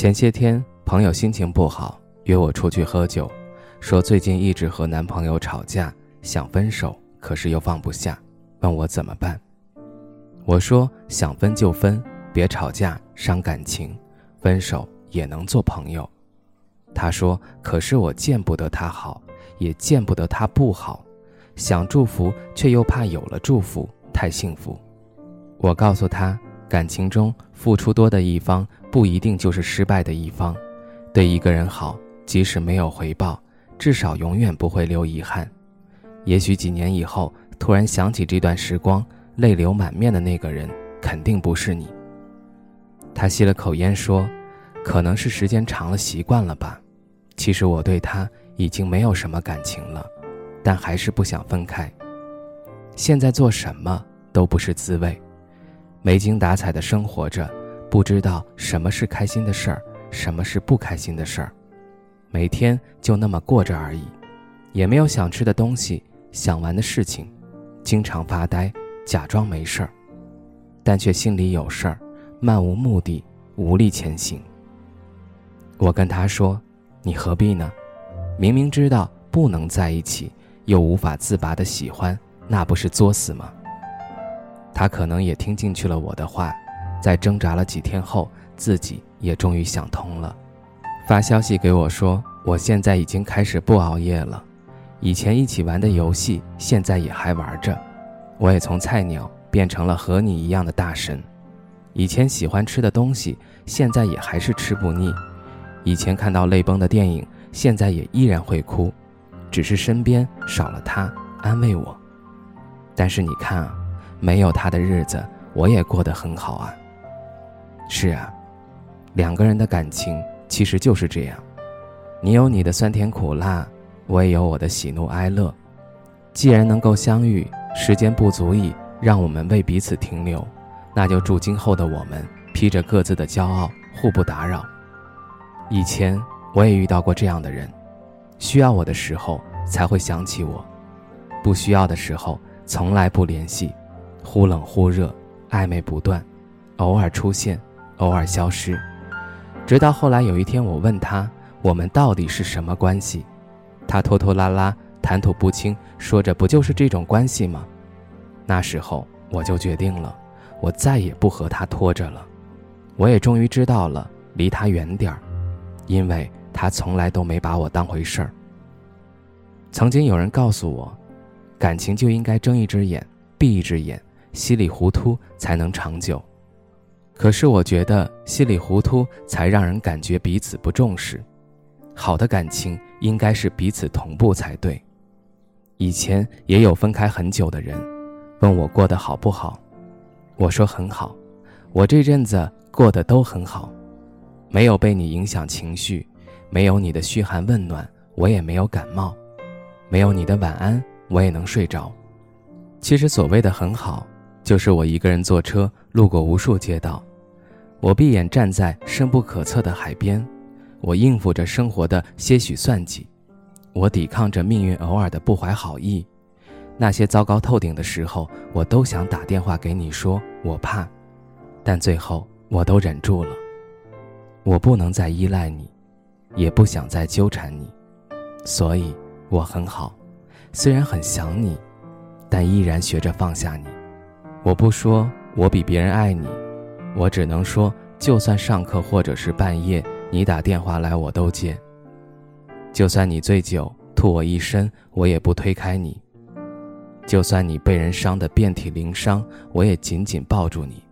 前些天，朋友心情不好，约我出去喝酒，说最近一直和男朋友吵架，想分手，可是又放不下，问我怎么办。我说想分就分，别吵架伤感情，分手也能做朋友。他说可是我见不得他好，也见不得他不好，想祝福却又怕有了祝福太幸福。我告诉他。感情中付出多的一方不一定就是失败的一方，对一个人好，即使没有回报，至少永远不会留遗憾。也许几年以后突然想起这段时光，泪流满面的那个人肯定不是你。他吸了口烟说：“可能是时间长了习惯了吧。其实我对他已经没有什么感情了，但还是不想分开。现在做什么都不是滋味。”没精打采的生活着，不知道什么是开心的事儿，什么是不开心的事儿，每天就那么过着而已，也没有想吃的东西，想玩的事情，经常发呆，假装没事儿，但却心里有事儿，漫无目的，无力前行。我跟他说：“你何必呢？明明知道不能在一起，又无法自拔的喜欢，那不是作死吗？”他可能也听进去了我的话，在挣扎了几天后，自己也终于想通了，发消息给我说：“我现在已经开始不熬夜了，以前一起玩的游戏，现在也还玩着。我也从菜鸟变成了和你一样的大神，以前喜欢吃的东西，现在也还是吃不腻，以前看到泪崩的电影，现在也依然会哭，只是身边少了他安慰我。但是你看啊。”没有他的日子，我也过得很好啊。是啊，两个人的感情其实就是这样，你有你的酸甜苦辣，我也有我的喜怒哀乐。既然能够相遇，时间不足以让我们为彼此停留，那就祝今后的我们披着各自的骄傲，互不打扰。以前我也遇到过这样的人，需要我的时候才会想起我，不需要的时候从来不联系。忽冷忽热，暧昧不断，偶尔出现，偶尔消失，直到后来有一天，我问他：“我们到底是什么关系？”他拖拖拉拉，谈吐不清，说着：“不就是这种关系吗？”那时候我就决定了，我再也不和他拖着了。我也终于知道了，离他远点儿，因为他从来都没把我当回事儿。曾经有人告诉我，感情就应该睁一只眼闭一只眼。稀里糊涂才能长久，可是我觉得稀里糊涂才让人感觉彼此不重视。好的感情应该是彼此同步才对。以前也有分开很久的人，问我过得好不好，我说很好，我这阵子过得都很好，没有被你影响情绪，没有你的嘘寒问暖，我也没有感冒，没有你的晚安，我也能睡着。其实所谓的很好。就是我一个人坐车路过无数街道，我闭眼站在深不可测的海边，我应付着生活的些许算计，我抵抗着命运偶尔的不怀好意。那些糟糕透顶的时候，我都想打电话给你说我怕，但最后我都忍住了。我不能再依赖你，也不想再纠缠你，所以我很好，虽然很想你，但依然学着放下你。我不说，我比别人爱你，我只能说，就算上课或者是半夜，你打电话来我都接。就算你醉酒吐我一身，我也不推开你。就算你被人伤得遍体鳞伤，我也紧紧抱住你。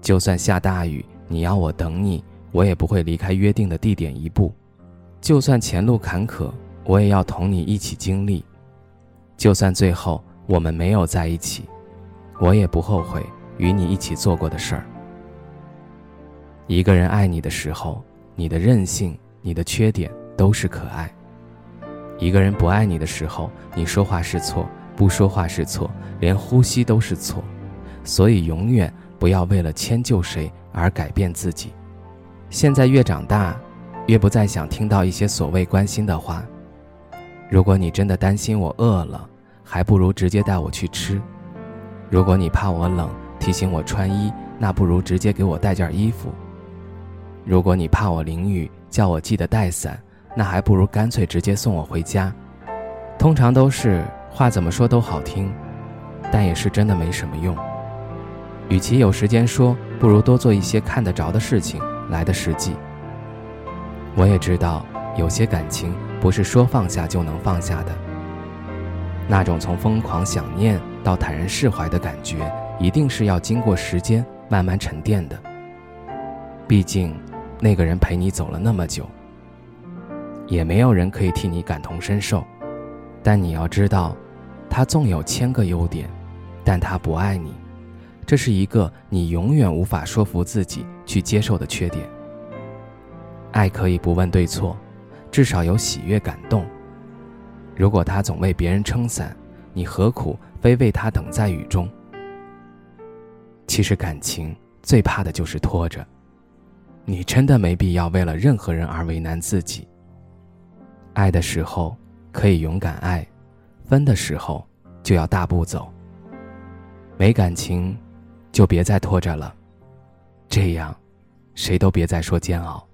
就算下大雨，你要我等你，我也不会离开约定的地点一步。就算前路坎坷，我也要同你一起经历。就算最后我们没有在一起。我也不后悔与你一起做过的事儿。一个人爱你的时候，你的任性、你的缺点都是可爱；一个人不爱你的时候，你说话是错，不说话是错，连呼吸都是错。所以，永远不要为了迁就谁而改变自己。现在越长大，越不再想听到一些所谓关心的话。如果你真的担心我饿了，还不如直接带我去吃；如果你怕我冷，提醒我穿衣，那不如直接给我带件衣服。如果你怕我淋雨，叫我记得带伞，那还不如干脆直接送我回家。通常都是话怎么说都好听，但也是真的没什么用。与其有时间说，不如多做一些看得着的事情来的实际。我也知道，有些感情不是说放下就能放下的。那种从疯狂想念到坦然释怀的感觉，一定是要经过时间慢慢沉淀的。毕竟。那个人陪你走了那么久，也没有人可以替你感同身受。但你要知道，他纵有千个优点，但他不爱你，这是一个你永远无法说服自己去接受的缺点。爱可以不问对错，至少有喜悦感动。如果他总为别人撑伞，你何苦非为他等在雨中？其实感情最怕的就是拖着。你真的没必要为了任何人而为难自己。爱的时候可以勇敢爱，分的时候就要大步走。没感情，就别再拖着了，这样，谁都别再说煎熬。